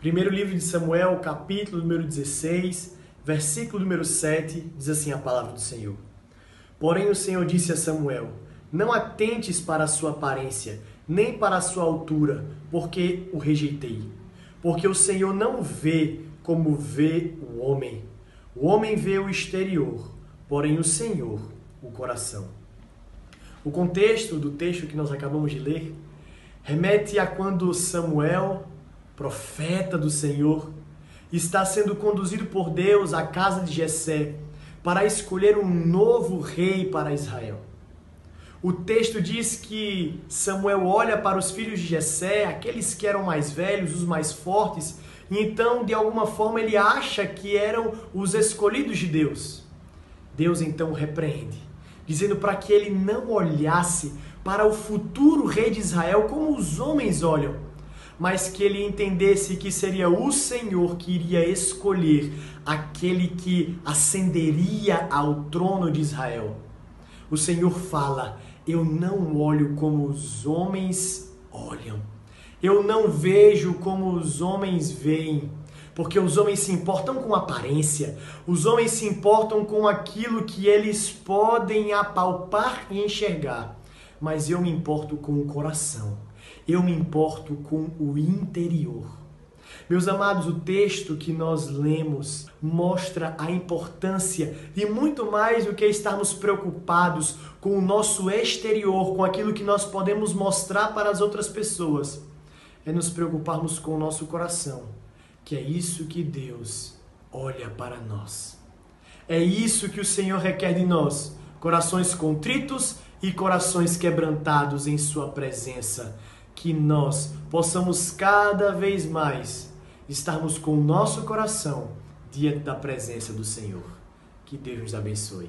Primeiro livro de Samuel, capítulo número 16, versículo número 7, diz assim a palavra do Senhor. Porém o Senhor disse a Samuel: Não atentes para a sua aparência, nem para a sua altura, porque o rejeitei. Porque o Senhor não vê como vê o homem. O homem vê o exterior, porém o Senhor o coração. O contexto do texto que nós acabamos de ler remete a quando Samuel profeta do Senhor, está sendo conduzido por Deus à casa de Jessé para escolher um novo rei para Israel. O texto diz que Samuel olha para os filhos de Jessé, aqueles que eram mais velhos, os mais fortes, e então de alguma forma ele acha que eram os escolhidos de Deus. Deus então repreende, dizendo para que ele não olhasse para o futuro rei de Israel como os homens olham, mas que ele entendesse que seria o Senhor que iria escolher aquele que ascenderia ao trono de Israel. O Senhor fala: Eu não olho como os homens olham. Eu não vejo como os homens veem. Porque os homens se importam com aparência, os homens se importam com aquilo que eles podem apalpar e enxergar. Mas eu me importo com o coração eu me importo com o interior. Meus amados, o texto que nós lemos mostra a importância de muito mais do que estarmos preocupados com o nosso exterior, com aquilo que nós podemos mostrar para as outras pessoas. É nos preocuparmos com o nosso coração, que é isso que Deus olha para nós. É isso que o Senhor requer de nós: corações contritos e corações quebrantados em Sua presença que nós possamos cada vez mais estarmos com o nosso coração diante da presença do Senhor. Que Deus nos abençoe.